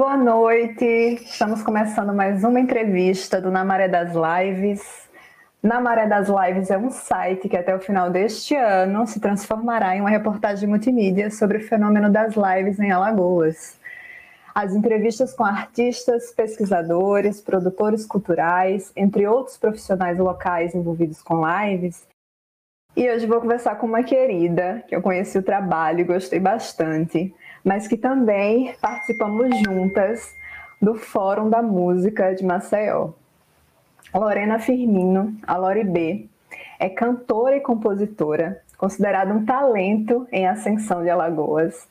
Boa noite, estamos começando mais uma entrevista do Na Maré das Lives. Na Maré das Lives é um site que até o final deste ano se transformará em uma reportagem multimídia sobre o fenômeno das lives em Alagoas. As entrevistas com artistas, pesquisadores, produtores culturais, entre outros profissionais locais envolvidos com lives. E hoje vou conversar com uma querida que eu conheci o trabalho e gostei bastante mas que também participamos juntas do Fórum da Música de Maceió. Lorena Firmino, a Lori B, é cantora e compositora, considerada um talento em ascensão de Alagoas.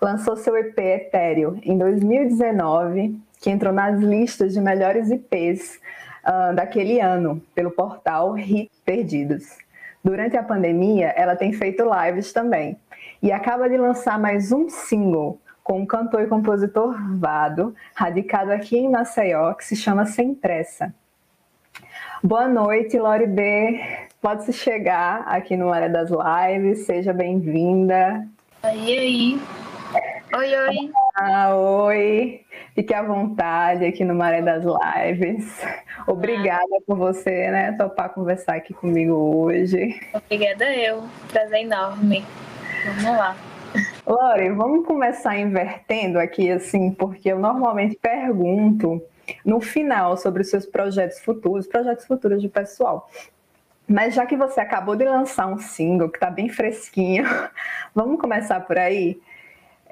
Lançou seu EP Etéreo em 2019, que entrou nas listas de melhores IPs uh, daquele ano pelo portal Hit Perdidos. Durante a pandemia, ela tem feito lives também, e acaba de lançar mais um single com um cantor e compositor Vado, radicado aqui em Maceió, que se chama Sem Pressa. Boa noite, Lori B. Pode se chegar aqui no Área das Lives, seja bem-vinda. Oi, oi. Oi, oi. Ah, oi. Fique à vontade aqui no Maré das Lives. Obrigada ah. por você, né, topar conversar aqui comigo hoje. Obrigada eu. Prazer enorme. Vamos lá. Lore, vamos começar invertendo aqui, assim, porque eu normalmente pergunto no final sobre os seus projetos futuros, projetos futuros de pessoal. Mas já que você acabou de lançar um single que está bem fresquinho, vamos começar por aí?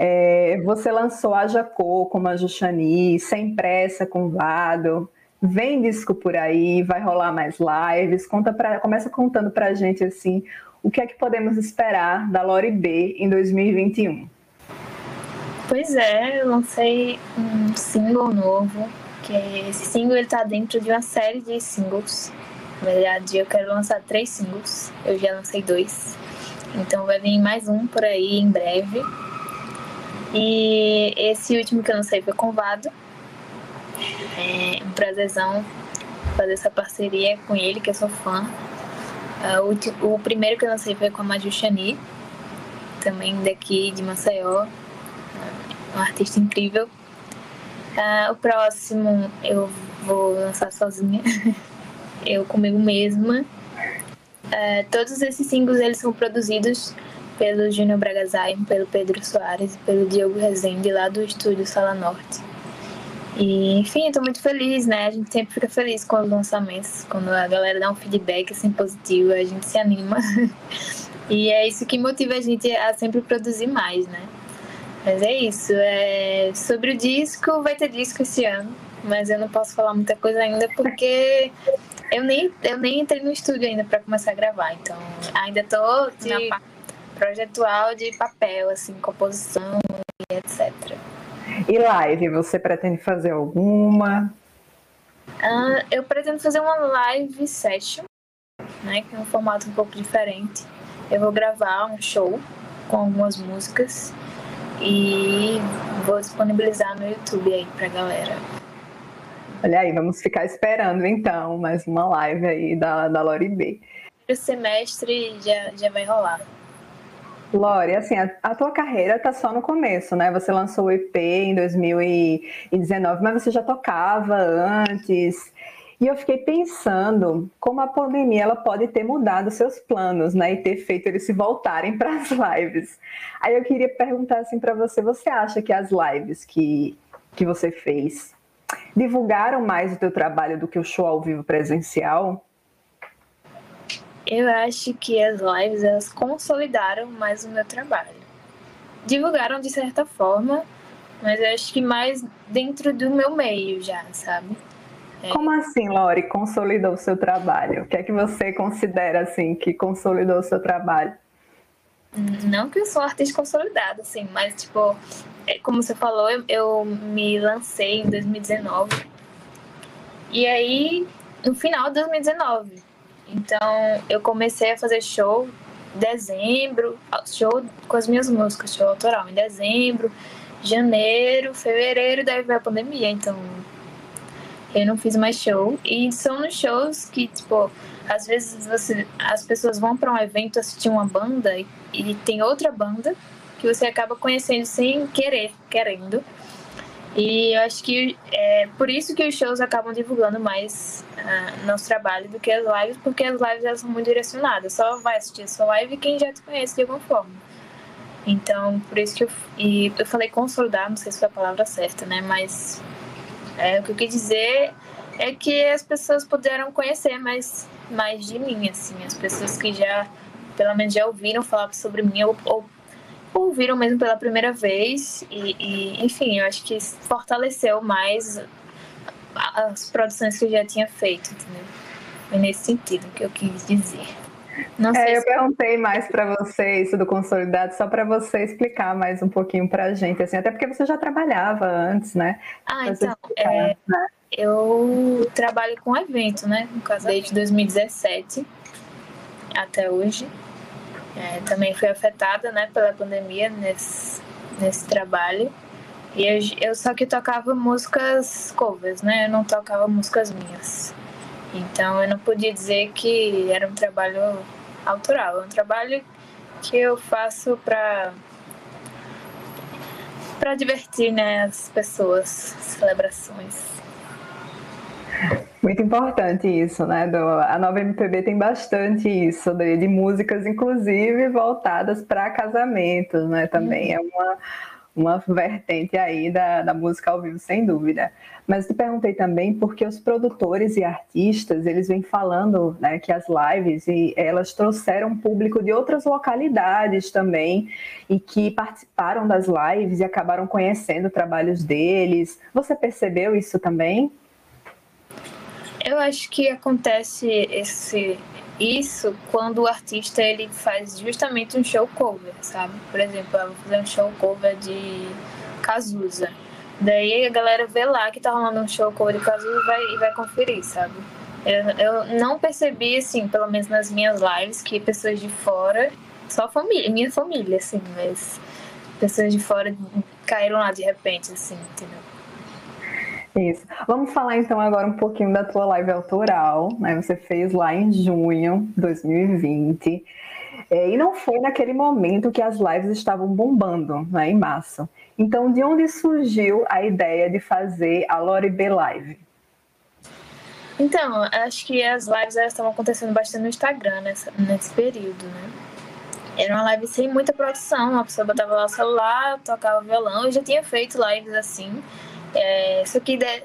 É, você lançou a Jacô com a Juxani, Sem Pressa com Vado. Vem disco por aí, vai rolar mais lives. Conta pra, começa contando pra gente assim o que é que podemos esperar da Lori B em 2021? Pois é, eu lancei um single novo, que esse single está dentro de uma série de singles. Na verdade, eu quero lançar três singles, eu já lancei dois. Então vai vir mais um por aí em breve. E esse último que eu lancei foi com Vado. É um prazerzão fazer essa parceria com ele, que eu sou fã. Uh, o, o, primeiro que eu lancei foi com a Maju Chani, também daqui de Maceió, uma artista incrível. Uh, o próximo eu vou lançar sozinha, eu comigo mesma. Todos esses singles eles são produzidos pelo Júnior Bragazaim, pelo Pedro Soares e pelo Diogo Rezende, lá do estúdio Sala Norte. E, enfim, estou muito feliz, né? A gente sempre fica feliz com os lançamentos, quando a galera dá um feedback assim positivo, a gente se anima. e é isso que motiva a gente a sempre produzir mais, né? Mas é isso. É... Sobre o disco, vai ter disco esse ano, mas eu não posso falar muita coisa ainda porque eu nem, eu nem entrei no estúdio ainda para começar a gravar. Então, ainda tô de Na projetual de papel, assim, composição e etc. E live, você pretende fazer alguma? Uh, eu pretendo fazer uma live session, né, que é um formato um pouco diferente. Eu vou gravar um show com algumas músicas e vou disponibilizar no YouTube aí pra galera. Olha aí, vamos ficar esperando então mais uma live aí da, da Lori B. O semestre já, já vai rolar. Lore, assim, a, a, tua carreira tá só no começo, né? Você lançou o EP em 2019, mas você já tocava antes. E eu fiquei pensando como a pandemia ela pode ter mudado seus planos, né? E ter feito eles se voltarem para as lives. Aí eu queria perguntar assim para você, você acha que as lives que, que você fez divulgaram mais o teu trabalho do que o show ao vivo presencial? Eu acho que as lives elas consolidaram mais o meu trabalho. Divulgaram de certa forma, mas eu acho que mais dentro do meu meio já, sabe? É. Como assim, Lori, consolidou o seu trabalho? O que é que você considera assim que consolidou o seu trabalho? Não que eu sou artista consolidada, assim, mas tipo, é, como você falou, eu, eu me lancei em 2019. E aí, no final de 2019, então, eu comecei a fazer show em dezembro, show com as minhas músicas, show autoral em dezembro, janeiro, fevereiro, daí veio a pandemia, então eu não fiz mais show. E são nos shows que, tipo, às vezes você, as pessoas vão para um evento assistir uma banda e, e tem outra banda que você acaba conhecendo sem querer, querendo. E eu acho que é por isso que os shows acabam divulgando mais uh, nosso trabalho do que as lives, porque as lives elas são muito direcionadas. Só vai assistir a sua live quem já te conhece de alguma forma. Então, por isso que eu, e eu falei consolidar, não sei se foi a palavra certa, né? Mas é, o que eu quis dizer é que as pessoas puderam conhecer mais, mais de mim, assim. As pessoas que já, pelo menos, já ouviram falar sobre mim ou, ou ouviram mesmo pela primeira vez e, e, enfim, eu acho que fortaleceu mais as produções que eu já tinha feito, entendeu? Foi nesse sentido que eu quis dizer. Não é, eu se... perguntei mais para você isso do consolidado, só para você explicar mais um pouquinho para a gente, assim, até porque você já trabalhava antes, né? Ah, então, é, né? eu trabalho com evento, né? No caso, desde 2017 até hoje. É, também fui afetada, né, pela pandemia nesse, nesse trabalho. E eu, eu só que tocava músicas covers, né? Eu não tocava músicas minhas. Então eu não podia dizer que era um trabalho autoral, é um trabalho que eu faço para para divertir né, as pessoas, celebrações. Muito importante isso, né? Do, a nova MPB tem bastante isso, de, de músicas, inclusive voltadas para casamentos, né? Também é uma, uma vertente aí da, da música ao vivo, sem dúvida. Mas te perguntei também porque os produtores e artistas, eles vêm falando né, que as lives, e elas trouxeram público de outras localidades também, e que participaram das lives e acabaram conhecendo trabalhos deles. Você percebeu isso também? Eu acho que acontece esse isso quando o artista ele faz justamente um show cover, sabe? Por exemplo, eu vou fazer um show cover de Cazuza. Daí a galera vê lá que tá rolando um show cover de Cazuza e vai, e vai conferir, sabe? Eu, eu não percebi, assim, pelo menos nas minhas lives, que pessoas de fora, só família, minha família, assim, mas pessoas de fora caíram lá de repente, assim, entendeu? Isso. Vamos falar então agora um pouquinho da tua live autoral, né? Você fez lá em junho de 2020. É, e não foi naquele momento que as lives estavam bombando, né, em março. Então, de onde surgiu a ideia de fazer a Lori B Live? Então, acho que as lives estavam acontecendo bastante no Instagram nessa, nesse período, né? Era uma live sem muita produção, a pessoa botava lá o celular, tocava violão, eu já tinha feito lives assim, é, só que de,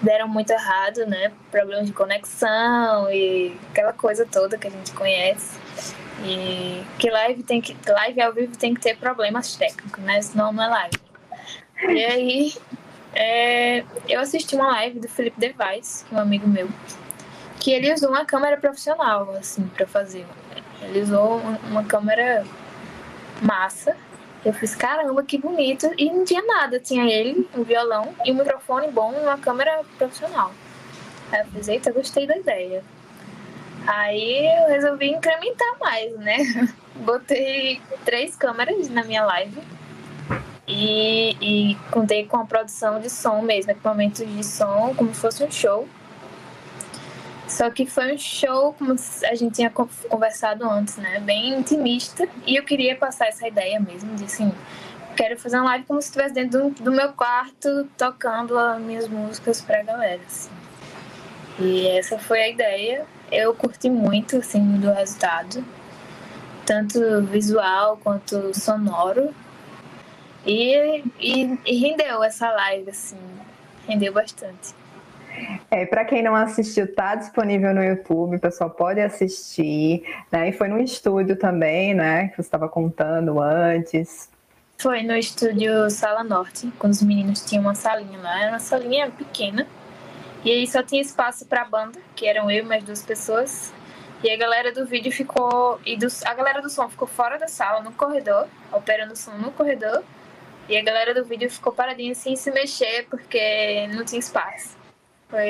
deram muito errado, né? Problemas de conexão e aquela coisa toda que a gente conhece. E que live tem que live ao vivo tem que ter problemas técnicos, né? Senão não é live. E aí é, eu assisti uma live do Felipe Device, é um amigo meu, que ele usou uma câmera profissional assim para fazer. Ele usou uma câmera massa eu fiz, caramba, que bonito. E não tinha nada. Tinha ele, um violão e um microfone bom uma câmera profissional. Aí eu fiz, eita, gostei da ideia. Aí eu resolvi incrementar mais, né? Botei três câmeras na minha live. E, e contei com a produção de som mesmo, equipamentos de som, como se fosse um show. Só que foi um show, como a gente tinha conversado antes, né? Bem intimista. E eu queria passar essa ideia mesmo, de assim, quero fazer uma live como se estivesse dentro do, do, meu quarto, tocando as minhas músicas pra galera, assim. E essa foi a ideia. Eu curti muito, assim, do resultado. Tanto visual quanto sonoro. E, e, e rendeu essa live, assim. Rendeu bastante. É, para quem não assistiu, tá disponível no YouTube, o pessoal pode assistir, né? E foi no estúdio também, né? Que você estava contando antes. Foi no estúdio Sala Norte, quando os meninos tinham uma salinha lá, era uma salinha pequena. E aí só tinha espaço para a banda, que eram eu e mais duas pessoas. E a galera do vídeo ficou. E dos, a galera do som ficou fora da sala, no corredor, operando o som no corredor. E a galera do vídeo ficou paradinha assim, se mexer, porque não tinha espaço. Foi.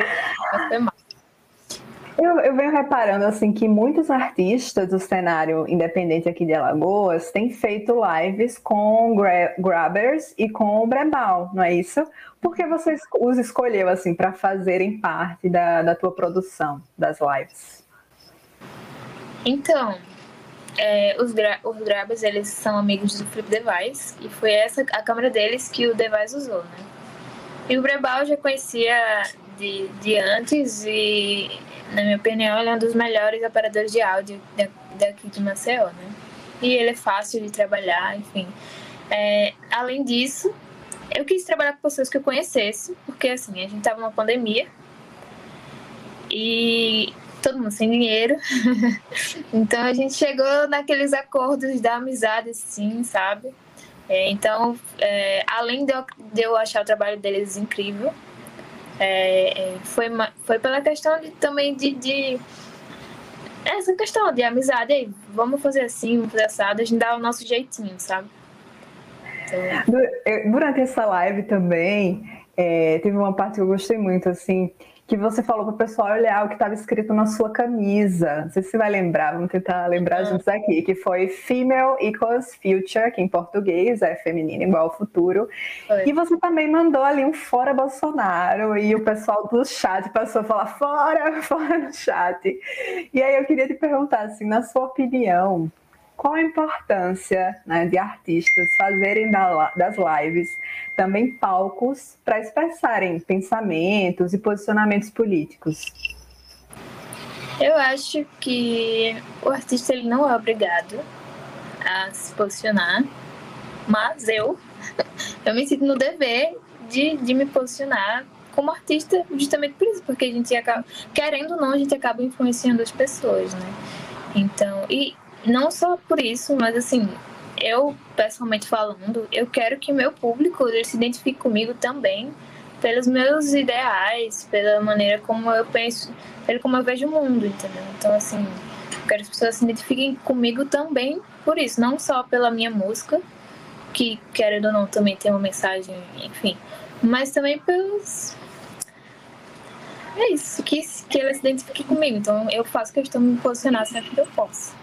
Eu, eu, venho reparando assim que muitos artistas do cenário independente aqui de Alagoas têm feito lives com gra Grabbers e com o Brebal, não é isso? Por que você os escolheu assim para fazerem parte da, da tua produção das lives? Então, é, os, gra os Grabas, eles são amigos do Flip Device, e foi essa a câmera deles que o Device usou, né? E o Brebal já conhecia de, de antes e, na minha opinião, ele é um dos melhores operadores de áudio daqui de Maceió, né? E ele é fácil de trabalhar, enfim. É, além disso, eu quis trabalhar com pessoas que eu conhecesse, porque assim, a gente tava numa pandemia e todo mundo sem dinheiro. então a gente chegou naqueles acordos da amizade, sim, sabe? É, então, é, além de eu, de eu, achar o trabalho deles incrível, é, é foi, foi pela questão de, também de, de, Essa questão de amizade, aí, vamos fazer assim, vamos fazer assado, a gente dá o nosso jeitinho, sabe? Então... Durante essa live também, é, teve uma parte que eu gostei muito, assim, que você falou para o pessoal olhar o que estava escrito na sua camisa. Não sei se você vai lembrar, vamos tentar lembrar juntos aqui, que foi Female Equals Future, que em português é feminino igual ao futuro. Foi. E você também mandou ali um fora Bolsonaro, e o pessoal do chat passou a falar fora, fora no chat. E aí eu queria te perguntar, assim, na sua opinião, qual a importância né, de artistas fazerem das lives também palcos para expressarem pensamentos e posicionamentos políticos? Eu acho que o artista ele não é obrigado a se posicionar, mas eu, eu me sinto no dever de, de me posicionar como artista justamente por isso, porque a gente acaba, querendo ou não, a gente acaba influenciando as pessoas, né? Então, e não só por isso, mas assim, eu, pessoalmente falando, eu quero que meu público ele se identifique comigo também pelos meus ideais, pela maneira como eu penso, pelo como eu vejo o mundo, entendeu? Então, assim, eu quero que as pessoas se identifiquem comigo também por isso, não só pela minha música, que, querendo ou não, também tem uma mensagem, enfim, mas também pelos. É isso, que, que ela se identifique comigo. Então, eu faço questão de me posicionar sempre que eu posso.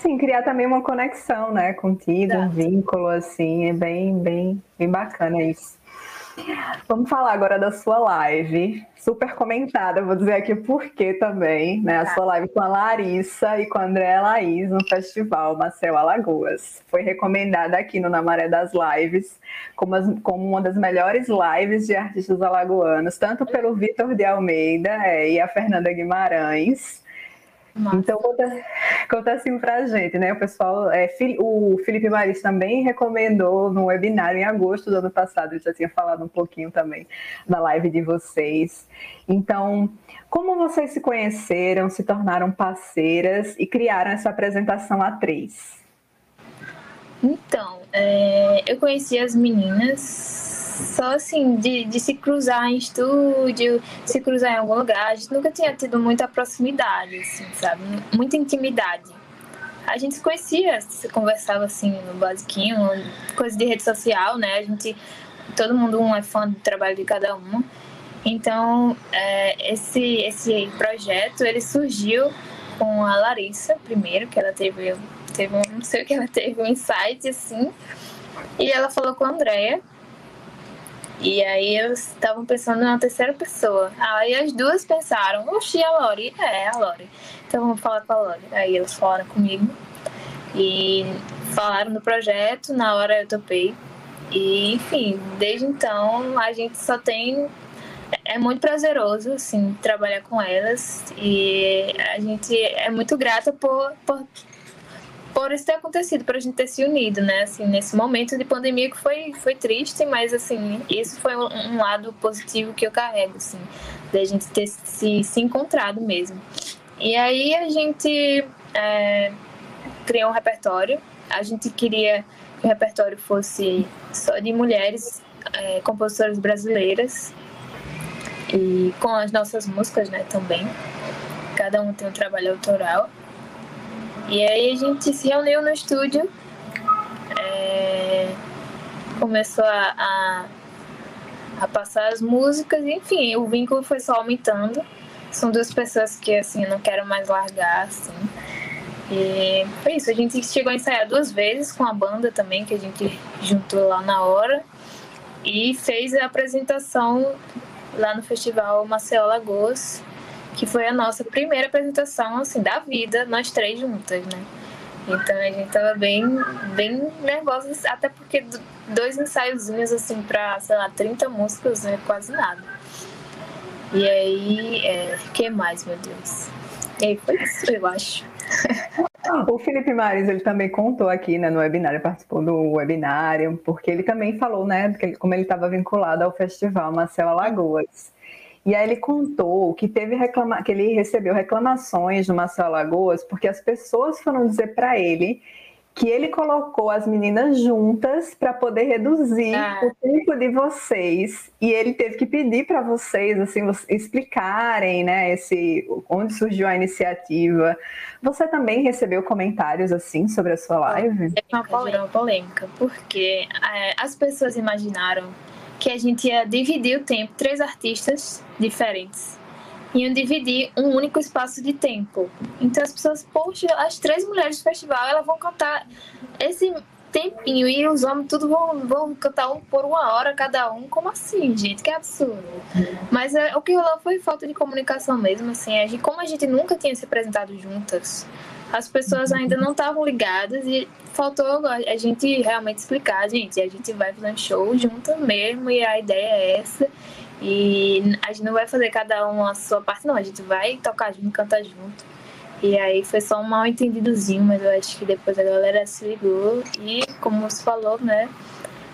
Sim, criar também uma conexão, né, contigo, Exato. um vínculo, assim, é bem, bem, bem bacana isso. Vamos falar agora da sua live, super comentada, vou dizer aqui por quê também, né? A sua live com a Larissa e com a Andréa Laís no Festival Maceió Alagoas. Foi recomendada aqui no Namaré das Lives como, as, como uma das melhores lives de artistas alagoanos, tanto pelo Vitor de Almeida é, e a Fernanda Guimarães, nossa. Então, conta, conta assim pra gente, né? O pessoal, é, o Felipe Maris também recomendou no webinar em agosto do ano passado, ele já tinha falado um pouquinho também da live de vocês. Então, como vocês se conheceram, se tornaram parceiras e criaram essa apresentação a três? Então, é, eu conheci as meninas só assim, de, de se cruzar em estúdio, se cruzar em algum lugar, a gente nunca tinha tido muita proximidade, assim, sabe? Muita intimidade. A gente se conhecia, se conversava assim no basiquinho, coisa de rede social, né? A gente, todo mundo um é fã do trabalho de cada um. Então, é, esse, esse projeto, ele surgiu com a Larissa primeiro, que ela teve, teve não sei o que ela teve, um insight, assim, e ela falou com a Andrea, e aí eles estavam pensando na terceira pessoa. Aí as duas pensaram, oxi, a Lori. É, a Lori. Então vamos falar com a Lori. Aí eles falaram comigo e falaram do projeto, na hora eu topei. E enfim, desde então a gente só tem. É muito prazeroso, assim, trabalhar com elas. E a gente é muito grata por, por por isso ter acontecido, para a gente ter se unido, né? Assim, nesse momento de pandemia que foi, foi triste, mas assim, isso foi um, um lado positivo que eu carrego, assim, da gente ter se, se encontrado mesmo. E aí a gente é, criou um repertório. A gente queria que o repertório fosse só de mulheres é, compositoras brasileiras e com as nossas músicas, né, também. Cada um tem um trabalho autoral. E aí a gente se reuniu no estúdio, é, começou a, a, a, passar as músicas, enfim, o vínculo foi só aumentando. São duas pessoas que assim não quero mais largar, assim. E foi isso, a gente chegou a ensaiar duas vezes com a banda também, que a gente juntou lá na hora. E fez a apresentação lá no Festival Maceió Lagoas, que foi a nossa primeira apresentação assim da vida, nós três juntas, né? Então a gente tava bem, bem nervosa, até porque dois ensaiozinhos assim pra, sei lá, 30 músicas, né? Quase nada. E aí, é, que mais, meu Deus? E aí foi isso, eu acho. O Felipe Mares, ele também contou aqui né, no webinário, participou do webinário, porque ele também falou, né, como ele estava vinculado ao festival Marcel Alagoas. E aí ele contou que teve reclama que ele recebeu reclamações do Marcel Alagoas, porque as pessoas foram dizer para ele que ele colocou as meninas juntas para poder reduzir ah. o tempo de vocês. E ele teve que pedir para vocês assim explicarem né esse onde surgiu a iniciativa. Você também recebeu comentários assim sobre a sua live? É uma polêmica, polêmica porque é, as pessoas imaginaram que a gente ia dividir o tempo três artistas diferentes iam dividir um único espaço de tempo. Então as pessoas, poxa, as três mulheres do festival, elas vão cantar esse tempinho e os homens tudo vão, vão cantar um por uma hora cada um. Como assim, gente? Que absurdo. Mas é, o que rolou foi falta de comunicação mesmo, assim. A gente, como a gente nunca tinha se apresentado juntas, as pessoas ainda não estavam ligadas e faltou a gente realmente explicar, gente, a gente vai fazer um show junto mesmo e a ideia é essa. E a gente não vai fazer cada um a sua parte, não. A gente vai tocar junto, cantar junto. E aí foi só um mal entendidozinho, mas eu acho que depois a galera se ligou e, como você falou, né,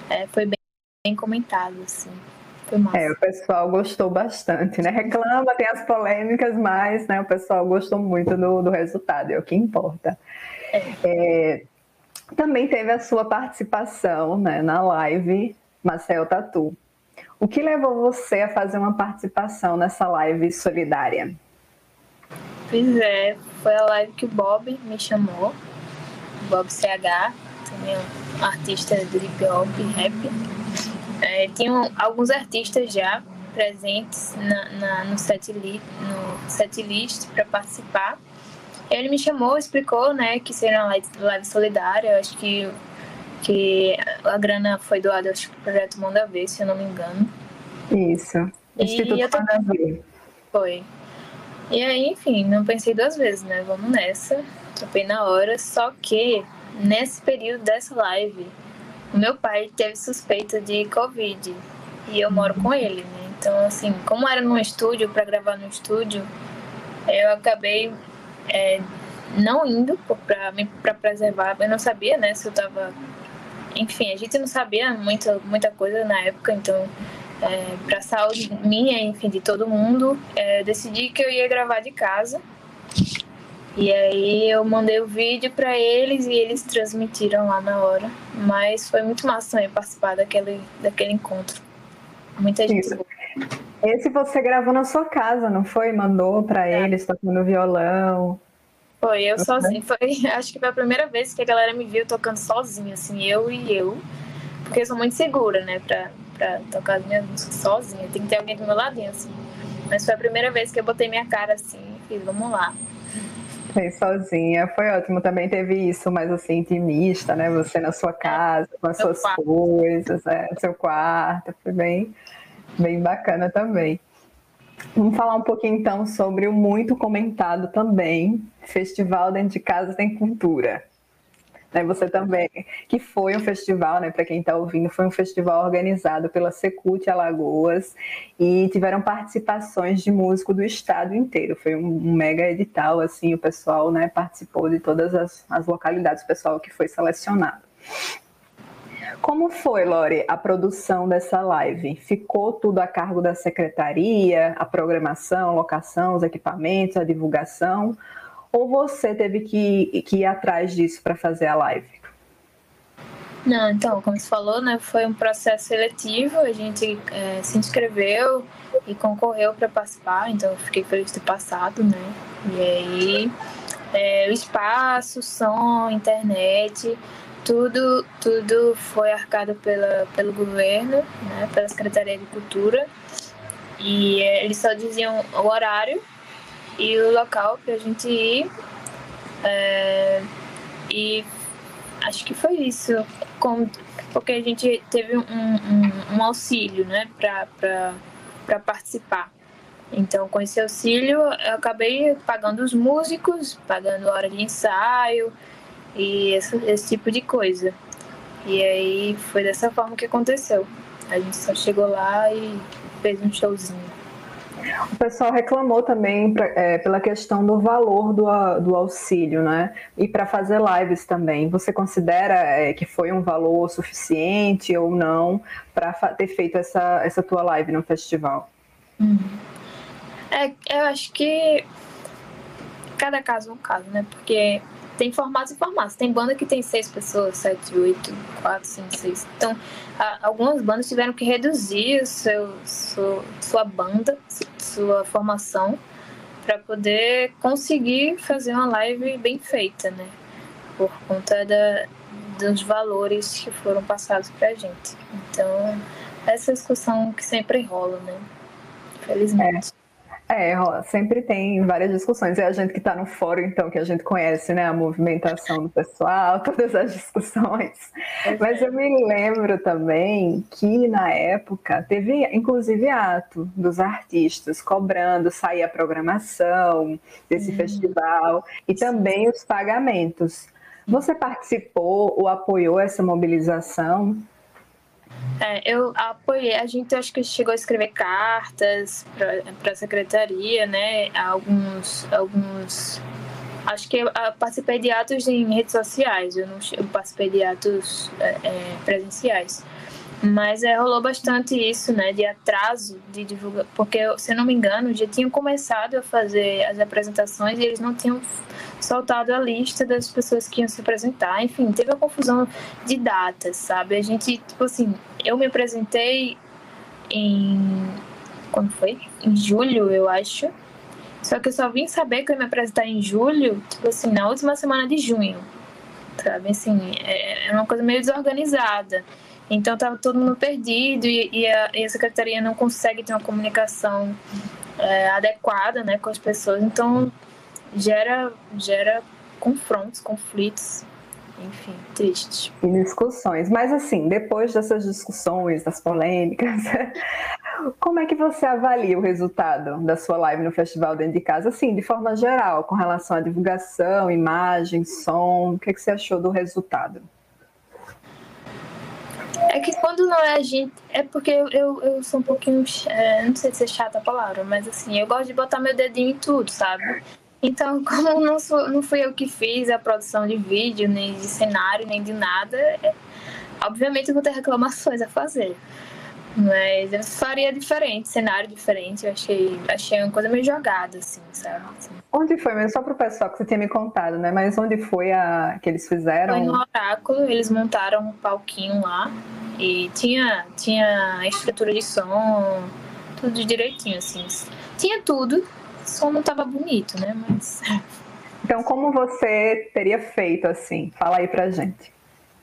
é, foi bem, bem comentado, assim. É, o pessoal gostou bastante, né? Reclama, tem as polêmicas, mas né, o pessoal gostou muito do, do resultado, é o que importa. É. É, também teve a sua participação né, na live Marcel Tatu. O que levou você a fazer uma participação nessa live solidária? Pois é, foi a live que o Bob me chamou, Bob CH, também é um artista de hip hop rap. É, tinham alguns artistas já presentes na, na no, set li, no set list para participar. Ele me chamou, explicou né, que seria uma live, solidária. Eu acho que que a grana foi doada ao projeto Manda Ver, se eu não me engano. Isso. Instituto e tô... Foi. E aí, enfim, não pensei duas vezes, né? Vamos nessa. Topei na hora. Só que, nesse período dessa live, o meu pai teve suspeita de Covid. E eu moro com ele, né? Então, assim, como era num estúdio, para gravar no estúdio, eu acabei é, não indo para preservar. Eu não sabia, né, se eu tava enfim, a gente não sabia muita, muita coisa na época, então, é, para saúde minha, enfim, de todo mundo, é, decidi que eu ia gravar de casa. E aí eu mandei o vídeo para eles e eles transmitiram lá na hora. Mas foi muito massa também participar daquele, daquele encontro. Muita gente. Isso. Esse você gravou na sua casa, não foi? Mandou para é. eles tocando violão. Foi, eu sozinha. Foi, acho que foi a primeira vez que a galera me viu tocando sozinha, assim, eu e eu. Porque eu sou muito segura, né, pra, pra tocar as minhas músicas sozinha. Tem que ter alguém do meu ladinho, assim. Mas foi a primeira vez que eu botei minha cara assim e fiz, vamos lá. Fez sozinha, foi ótimo. Também teve isso mais assim, intimista, né? Você na sua casa, com as suas quarto. coisas, né? seu quarto. Foi bem, bem bacana também. Vamos falar um pouquinho então sobre o muito comentado também, Festival Dentro de Casa Tem Cultura. Né, você também, que foi um festival, né, para quem está ouvindo, foi um festival organizado pela Secult Alagoas e tiveram participações de músico do estado inteiro. Foi um, mega edital, assim, o pessoal né, participou de todas as, as localidades, o pessoal que foi selecionado. Como foi, Lore, a produção dessa live? Ficou tudo a cargo da secretaria, a programação, locação, os equipamentos, a divulgação? Ou você teve que, que ir atrás disso para fazer a live? Não, então, como você falou, né, foi um processo seletivo, a gente é, se inscreveu e concorreu para participar, então eu fiquei feliz de ter passado, né? E aí, é, o espaço, som, internet, tudo, tudo foi arcado pela, pelo governo, né, pela Secretaria de Cultura, e é, eles só diziam o horário e o local para a gente ir. É, e acho que foi isso, com, porque a gente teve um, um, um auxílio né, para participar. Então, com esse auxílio, eu acabei pagando os músicos, pagando hora de ensaio, e esse, esse tipo de coisa. E aí foi dessa forma que aconteceu. A gente só chegou lá e fez um showzinho. O pessoal reclamou também pra, é, pela questão do valor do, do auxílio, né? E para fazer lives também. Você considera é, que foi um valor suficiente ou não para ter feito essa, essa tua live no festival? Hum. É, eu acho que cada caso é um caso, né? Porque tem formatos e formatos. Tem banda que tem seis pessoas, sete, oito, quatro, cinco, seis. Então, algumas bandas tiveram que reduzir o seu, sua, sua banda, sua formação, para poder conseguir fazer uma live bem feita, né? Por conta da, dos valores que foram passados para a gente. Então, essa discussão que sempre rola, né? Felizmente. É. Sempre tem várias discussões. É a gente que está no fórum, então, que a gente conhece, né, a movimentação do pessoal, todas as discussões. Mas eu me lembro também que na época teve, inclusive, ato dos artistas cobrando sair a programação desse uhum. festival e também os pagamentos. Você participou ou apoiou essa mobilização? É, eu apoiei, a gente acho que chegou a escrever cartas para a secretaria, né? Alguns, alguns. Acho que eu participei de atos em redes sociais, eu não eu participei de atos é, é, presenciais. Mas é, rolou bastante isso, né? De atraso de divulgação. Porque, se eu não me engano, já tinham começado a fazer as apresentações e eles não tinham soltado a lista das pessoas que iam se apresentar. Enfim, teve uma confusão de datas, sabe? A gente, tipo assim, eu me apresentei em. Quando foi? Em julho, eu acho. Só que eu só vim saber que eu ia me apresentar em julho, tipo assim, na última semana de junho. Sabe? Assim, é, é uma coisa meio desorganizada. Então estava todo mundo perdido e, e, a, e, a, secretaria não consegue ter uma comunicação é, adequada né, com as pessoas. Então gera, gera confrontos, conflitos, enfim, triste. E discussões. Mas assim, depois dessas discussões, das polêmicas, como é que você avalia o resultado da sua live no Festival Dentro de Casa? Assim, de forma geral, com relação à divulgação, imagem, som, o que, é que você achou do resultado? É que quando não é a gente. É porque eu, eu, eu sou um pouquinho. É, não sei se é chata a palavra, mas assim, eu gosto de botar meu dedinho em tudo, sabe? Então, como não, sou, não fui eu que fiz a produção de vídeo, nem de cenário, nem de nada, é, obviamente eu vou ter reclamações a fazer. Mas eu faria diferente, cenário diferente. Eu achei, achei uma coisa meio jogada, assim, sabe? Assim. Onde foi mesmo? Só para o pessoal que você tinha me contado, né? Mas onde foi a que eles fizeram? Foi no Oráculo, eles montaram um palquinho lá. E tinha, tinha estrutura de som, tudo direitinho, assim. Tinha tudo, o som não tava bonito, né? Mas. Então, como você teria feito assim? Fala aí pra gente.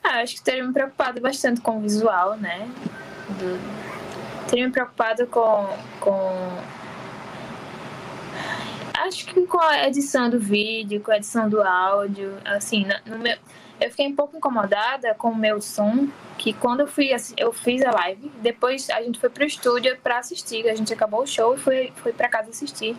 Ah, acho que teria me preocupado bastante com o visual, né? Do... Teria me preocupado com, com. Acho que com a edição do vídeo, com a edição do áudio, assim, no meu eu fiquei um pouco incomodada com o meu som, que quando eu fui eu fiz a live, depois a gente foi pro estúdio para assistir, a gente acabou o show e foi foi para casa assistir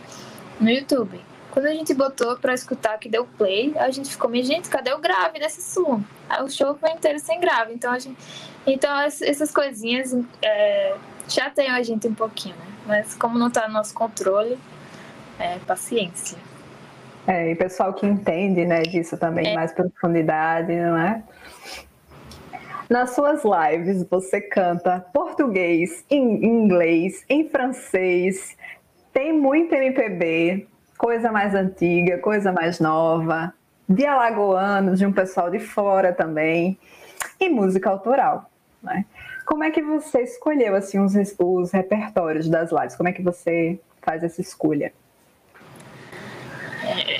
no YouTube. Quando a gente botou para escutar que deu play, a gente ficou, minha gente, cadê o grave desse som? Aí o show foi inteiro sem grave, então a gente, então essas coisinhas é, chateiam a gente um pouquinho, né? Mas como não tá no nosso controle, é, paciência. É, e pessoal que entende né, disso também, é. mais profundidade, não é? Nas suas lives, você canta português, em inglês, em francês, tem muito MPB, coisa mais antiga, coisa mais nova, de alagoanos, de um pessoal de fora também, e música autoral. Né? Como é que você escolheu assim os, os repertórios das lives? Como é que você faz essa escolha?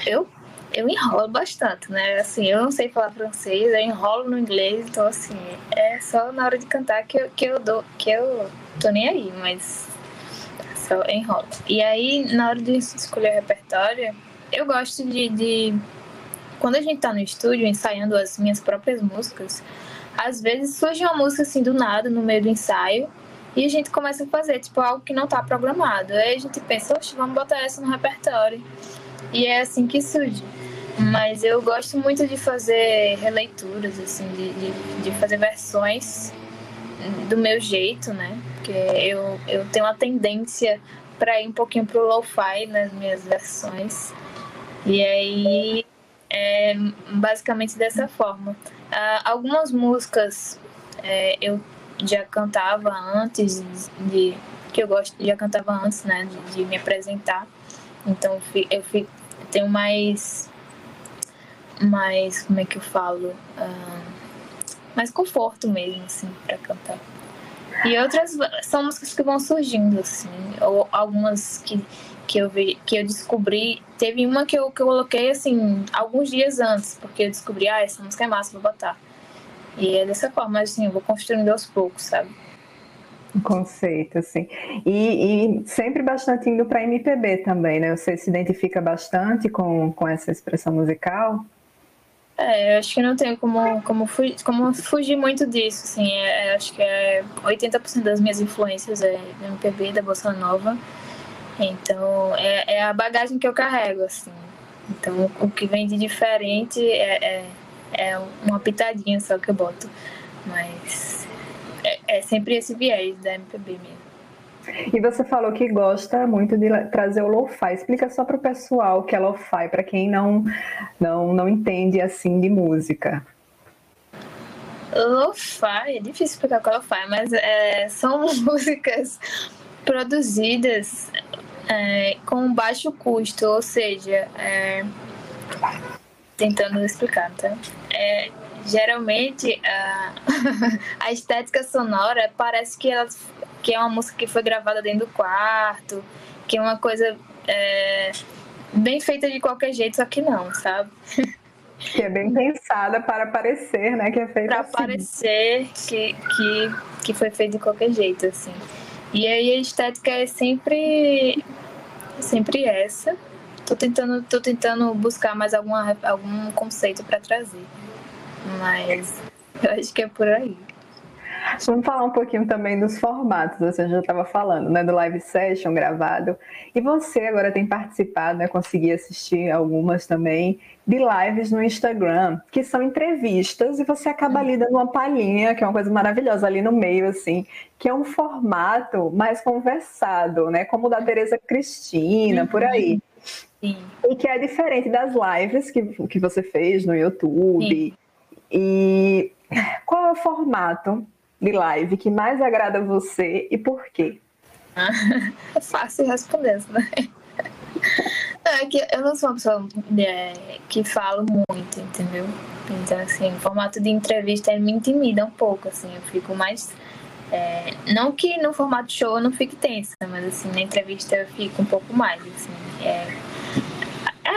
eu, eu enrolo bastante, né? Assim, eu não sei falar francês, eu enrolo no inglês, então assim, é só na hora de cantar que eu, que eu dou, que eu tô nem aí, mas só enrolo. E aí, na hora de escolher o repertório, eu gosto de, de quando a gente tá no estúdio ensaiando as minhas próprias músicas, às vezes surge uma música assim do nada, no meio do ensaio, e a gente começa a fazer, tipo, algo que não tá programado. Aí a gente pensa, oxe, vamos botar essa no repertório. E é assim que surge. Mas eu gosto muito de fazer releituras, assim, de, de, de fazer versões do meu jeito, né? Porque eu, eu tenho uma tendência para ir um pouquinho pro lo-fi nas minhas versões. E aí é basicamente dessa forma. Uh, algumas músicas é, eu já cantava antes de que eu gosto já cantava antes né de, de me apresentar então eu fico, tenho mais mais como é que eu falo uh, mais conforto mesmo assim para cantar e outras são músicas que vão surgindo assim ou algumas que que eu vi, que eu descobri teve uma que eu, que eu coloquei assim alguns dias antes porque eu descobri ah essa música é massa vou botar e é dessa forma, assim, eu vou construindo aos poucos, sabe? Um conceito, assim. E, e sempre bastante indo para MPB também, né? Você se identifica bastante com, com essa expressão musical? É, eu acho que não tem como, como, fugir, como fugir muito disso, assim. É, é acho que é 80% das minhas influências é da MPB, da Bossa Nova. Então, é, é a bagagem que eu carrego, assim. Então, o que vem de diferente é, é é uma pitadinha só que eu boto. Mas é, é sempre esse viés da MPB mesmo. E você falou que gosta muito de trazer o lo-fi. Explica só para o pessoal o que é lo-fi, para quem não, não, não entende assim de música. Lo-fi, é difícil explicar o que é lo-fi, mas é, são músicas produzidas é, com baixo custo, ou seja, é, tentando explicar, tá? É, geralmente a, a estética sonora parece que, ela, que é uma música que foi gravada dentro do quarto, que é uma coisa é, bem feita de qualquer jeito, só que não, sabe? Que é bem pensada para parecer, né? Que é feita Para assim. parecer que, que, que foi feito de qualquer jeito, assim. E aí a estética é sempre, sempre essa. Tô tentando, tô tentando buscar mais alguma, algum conceito para trazer. Mas eu acho que é por aí. Vamos falar um pouquinho também dos formatos, você já estava falando, né, do live session gravado. E você agora tem participado, né, consegui assistir algumas também, de lives no Instagram, que são entrevistas, e você acaba ali dando uma palhinha, que é uma coisa maravilhosa ali no meio, assim, que é um formato mais conversado, né, como o da Tereza Cristina, por aí. Sim. E que é diferente das lives que, que você fez no YouTube. Sim. E qual é o formato de live que mais agrada você e por quê? é fácil responder isso, né? É que eu não sou uma pessoa é, que falo muito, entendeu? Então, assim, o formato de entrevista me intimida um pouco, assim, eu fico mais. É, não que no formato show eu não fique tensa, mas assim, na entrevista eu fico um pouco mais, assim. É,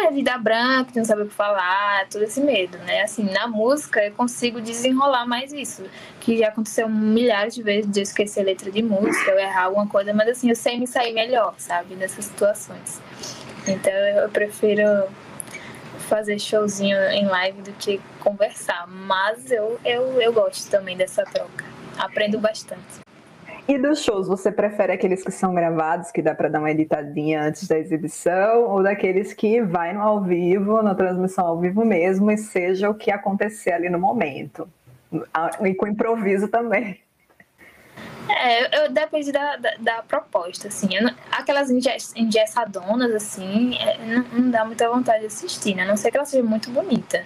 é, vida branca, não sabe o que falar, todo esse medo, né? Assim, na música eu consigo desenrolar mais isso. Que já aconteceu milhares de vezes de eu esquecer letra de música, eu errar alguma coisa, mas assim, eu sei me sair melhor, sabe? Nessas situações. Então eu prefiro fazer showzinho em live do que conversar. Mas eu, eu, eu gosto também dessa troca. Aprendo bastante. E dos shows, você prefere aqueles que são gravados, que dá para dar uma editadinha antes da exibição, ou daqueles que vai no ao vivo, na transmissão ao vivo mesmo, e seja o que acontecer ali no momento? E com improviso também. É, eu, depende da, da, da, proposta, assim. Não, aquelas engessadonas, assim, é, não, não, dá muita vontade de assistir, né? A não ser que ela seja muito bonita.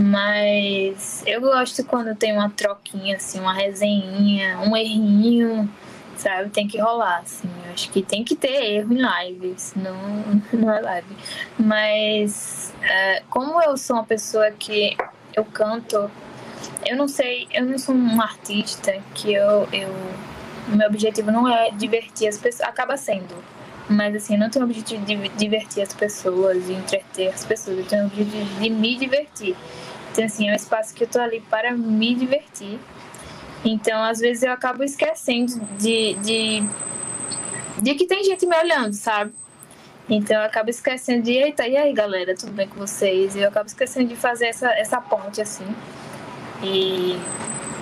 Mas eu gosto quando tem uma troquinha, assim, uma resenhinha, um errinho, sabe? Tem que rolar, assim. Eu acho que tem que ter erro em live, senão não é live. Mas é, como eu sou uma pessoa que eu canto, eu não sei, eu não sou um artista que eu, eu meu objetivo não é divertir as pessoas, acaba sendo. Mas assim, eu não tenho o objetivo de divertir as pessoas, de entreter as pessoas, eu tenho o objetivo de me divertir. Então, assim, é um espaço que eu tô ali para me divertir. Então, às vezes eu acabo esquecendo de, de, de que tem gente me olhando, sabe? Então eu acabo esquecendo de, eita, e aí galera, tudo bem com vocês? Eu acabo esquecendo de fazer essa, essa ponte assim. E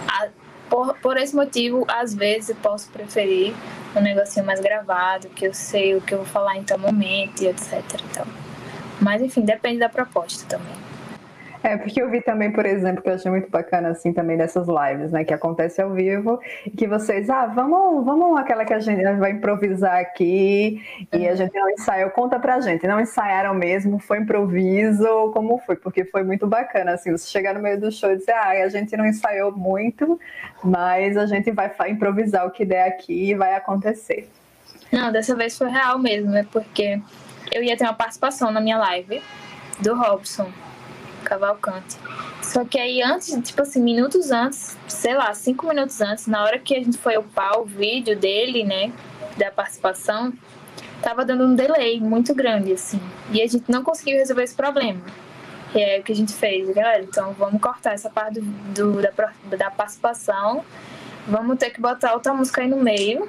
a, por, por esse motivo, às vezes eu posso preferir um negocinho mais gravado, que eu sei o que eu vou falar em tal momento e etc. Então. Mas enfim, depende da proposta também. É, porque eu vi também, por exemplo, que eu achei muito bacana, assim, também dessas lives, né, que acontece ao vivo, e que vocês, ah, vamos, vamos aquela que a gente vai improvisar aqui, e a gente não ensaiou, conta pra gente, não ensaiaram mesmo, foi improviso, como foi? Porque foi muito bacana, assim, você chegar no meio do show e dizer, ah, a gente não ensaiou muito, mas a gente vai improvisar o que der aqui e vai acontecer. Não, dessa vez foi real mesmo, é porque eu ia ter uma participação na minha live do Robson, Cavalcante. Só que aí antes, tipo assim, minutos antes, sei lá, cinco minutos antes, na hora que a gente foi upar o vídeo dele, né, da participação, tava dando um delay muito grande, assim. E a gente não conseguiu resolver esse problema. E é o que a gente fez, galera. Então vamos cortar essa parte do, do da, da participação. Vamos ter que botar outra música aí no meio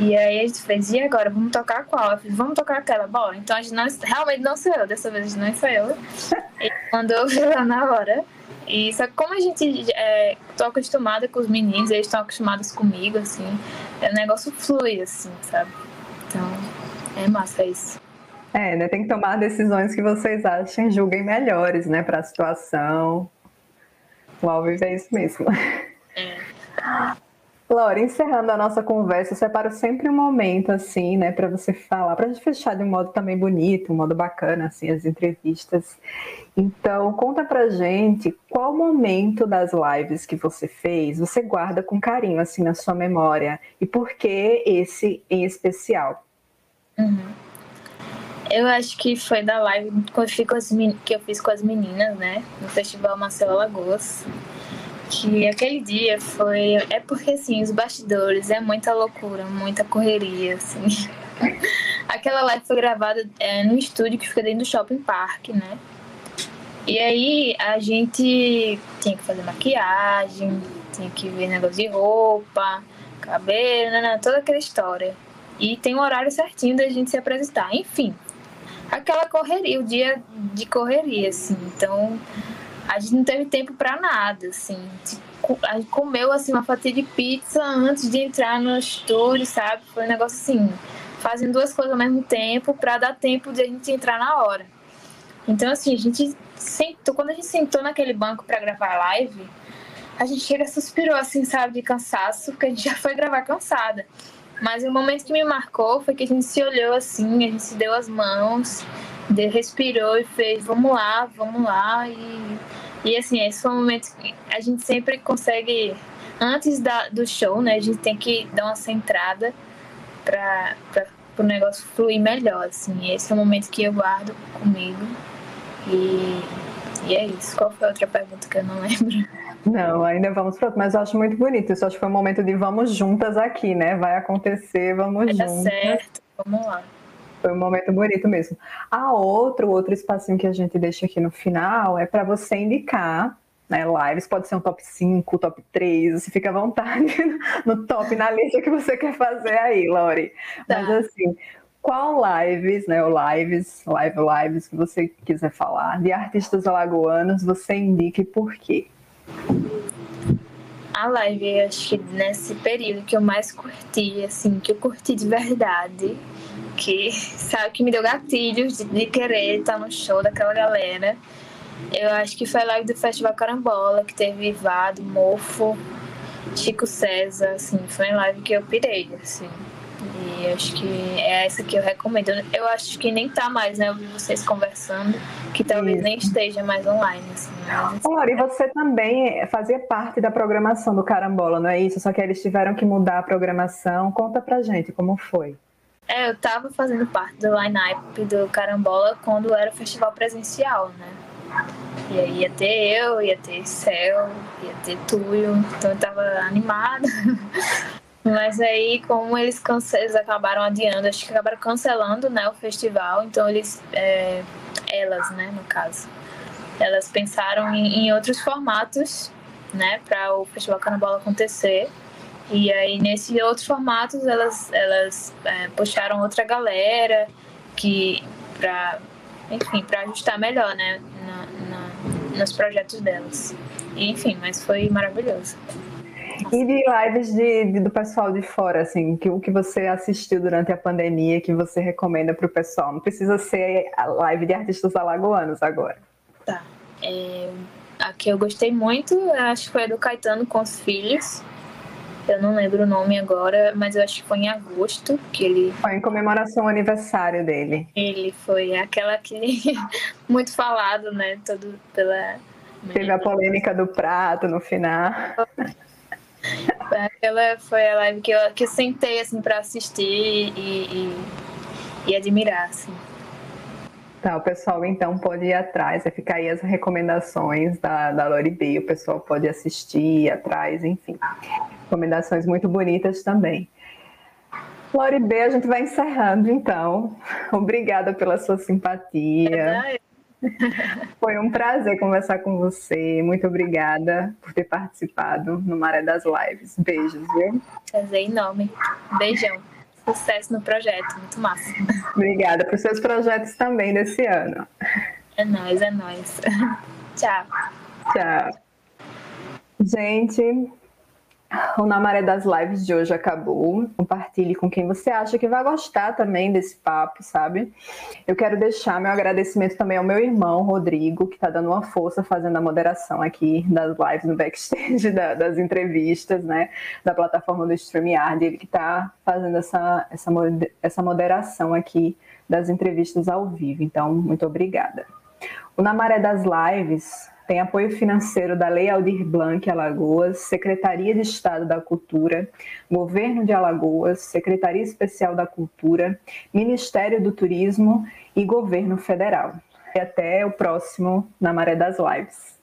e aí a gente fez, e agora? Vamos tocar qual? Eu fiz, vamos tocar aquela, bora. Então a gente não, realmente não sou eu, dessa vez não sou eu. Ele mandou lá na hora. E só que como a gente é, tô acostumada com os meninos, eles estão acostumados comigo, assim, é, o negócio flui, assim, sabe? Então, é massa isso. É, né? Tem que tomar decisões que vocês achem, julguem melhores, né, para a situação. O vivo é isso mesmo. É. Laura, encerrando a nossa conversa, eu separo sempre um momento, assim, né, para você falar, para a gente fechar de um modo também bonito, um modo bacana, assim, as entrevistas. Então, conta pra gente qual momento das lives que você fez você guarda com carinho, assim, na sua memória e por que esse em especial? Uhum. Eu acho que foi da live que eu fiz com as meninas, né, no Festival Marcelo Alagoas que aquele dia foi. É porque, assim, os bastidores é muita loucura, muita correria, assim. Aquela live foi gravada é, no estúdio que fica dentro do shopping park, né? E aí a gente tinha que fazer maquiagem, tinha que ver negócio de roupa, cabelo, né, né, toda aquela história. E tem um horário certinho da gente se apresentar. Enfim, aquela correria, o dia de correria, assim. Então, a gente não teve tempo para nada, assim. A gente comeu assim uma fatia de pizza antes de entrar no estúdio, sabe? Foi um negócio assim, fazendo duas coisas ao mesmo tempo para dar tempo de a gente entrar na hora. Então assim, a gente sentou, quando a gente sentou naquele banco para gravar a live, a gente chega suspirou assim, sabe, de cansaço, porque a gente já foi gravar cansada. Mas o momento que me marcou foi que a gente se olhou assim, a gente se deu as mãos, respirou e fez, vamos lá, vamos lá e e assim, esse foi um momento que a gente sempre consegue, antes da, do show, né? A gente tem que dar uma centrada para o negócio fluir melhor, assim. Esse é o momento que eu guardo comigo. E, e é isso. Qual foi a outra pergunta que eu não lembro? Não, ainda vamos para mas eu acho muito bonito. Isso acho que foi um momento de vamos juntas aqui, né? Vai acontecer, vamos Vai juntas. certo, vamos lá. Foi um momento bonito mesmo. A outro, outro espacinho que a gente deixa aqui no final é para você indicar né, lives, pode ser um top 5, top 3, você fica à vontade no top, na lista que você quer fazer aí, Lori. Tá. Mas assim, qual lives, né, ou lives, live lives que você quiser falar, de artistas alagoanos, você indica e por quê? A live, acho que nesse período que eu mais curti, assim, que eu curti de verdade, que, sabe, que me deu gatilhos de, de querer estar no show daquela galera. Eu acho que foi a live do Festival Carambola, que teve Vado, Mofo, Chico César, assim, foi uma live que eu pirei, assim. E acho que é essa que eu recomendo. Eu acho que nem tá mais, né? Eu vi vocês conversando, que talvez Isso. nem esteja mais online, assim. Mas... Olha, e você também fazia parte da programação do Carambola, não é isso? Só que eles tiveram que mudar a programação. Conta pra gente como foi. É, eu tava fazendo parte do line-up do Carambola quando era o festival presencial, né? E aí ia ter eu, ia ter Céu, ia ter Tuyo, então eu tava animada. Mas aí, como eles, eles acabaram adiando, acho que acabaram cancelando né, o festival, então eles, é, elas, né, no caso, elas pensaram em, em outros formatos, né, para o Festival Carambola acontecer. E aí, nesses outros formatos, elas, elas é, puxaram outra galera que para enfim, para ajustar melhor, né, na, na, nos projetos delas. E, enfim, mas foi maravilhoso. E de lives de, de, do pessoal de fora, assim, que, o que você assistiu durante a pandemia que você recomenda para o pessoal? Não precisa ser a live de artistas alagoanos agora. Tá. É, a que eu gostei muito, acho que foi a do Caetano com os filhos. Eu não lembro o nome agora, mas eu acho que foi em agosto que ele. Foi em comemoração ao aniversário dele. Ele foi aquela que muito falado, né? Todo pela. Teve a polêmica do prato no final. Aquela foi a live que eu, que eu sentei assim para assistir e, e, e admirar, assim. Tá, o pessoal então pode ir atrás, vai ficar aí as recomendações da, da Lori B, o pessoal pode assistir, ir atrás, enfim. Recomendações muito bonitas também. Lori B, a gente vai encerrando então. Obrigada pela sua simpatia. Foi um prazer conversar com você. Muito obrigada por ter participado no Maré das Lives. Beijos, viu? Prazer enorme. Beijão. Sucesso no projeto, muito massa. Obrigada por seus projetos também desse ano. É nóis, é nóis. Tchau. Tchau. Gente, o Na Maré das Lives de hoje acabou. Compartilhe com quem você acha que vai gostar também desse papo, sabe? Eu quero deixar meu agradecimento também ao meu irmão, Rodrigo, que está dando uma força fazendo a moderação aqui das lives no backstage, da, das entrevistas, né? Da plataforma do StreamYard. Ele que está fazendo essa, essa, essa moderação aqui das entrevistas ao vivo. Então, muito obrigada. O Na Maré das Lives tem apoio financeiro da Lei Aldir Blanc Alagoas, Secretaria de Estado da Cultura, Governo de Alagoas, Secretaria Especial da Cultura, Ministério do Turismo e Governo Federal. E até o próximo na Maré das Lives.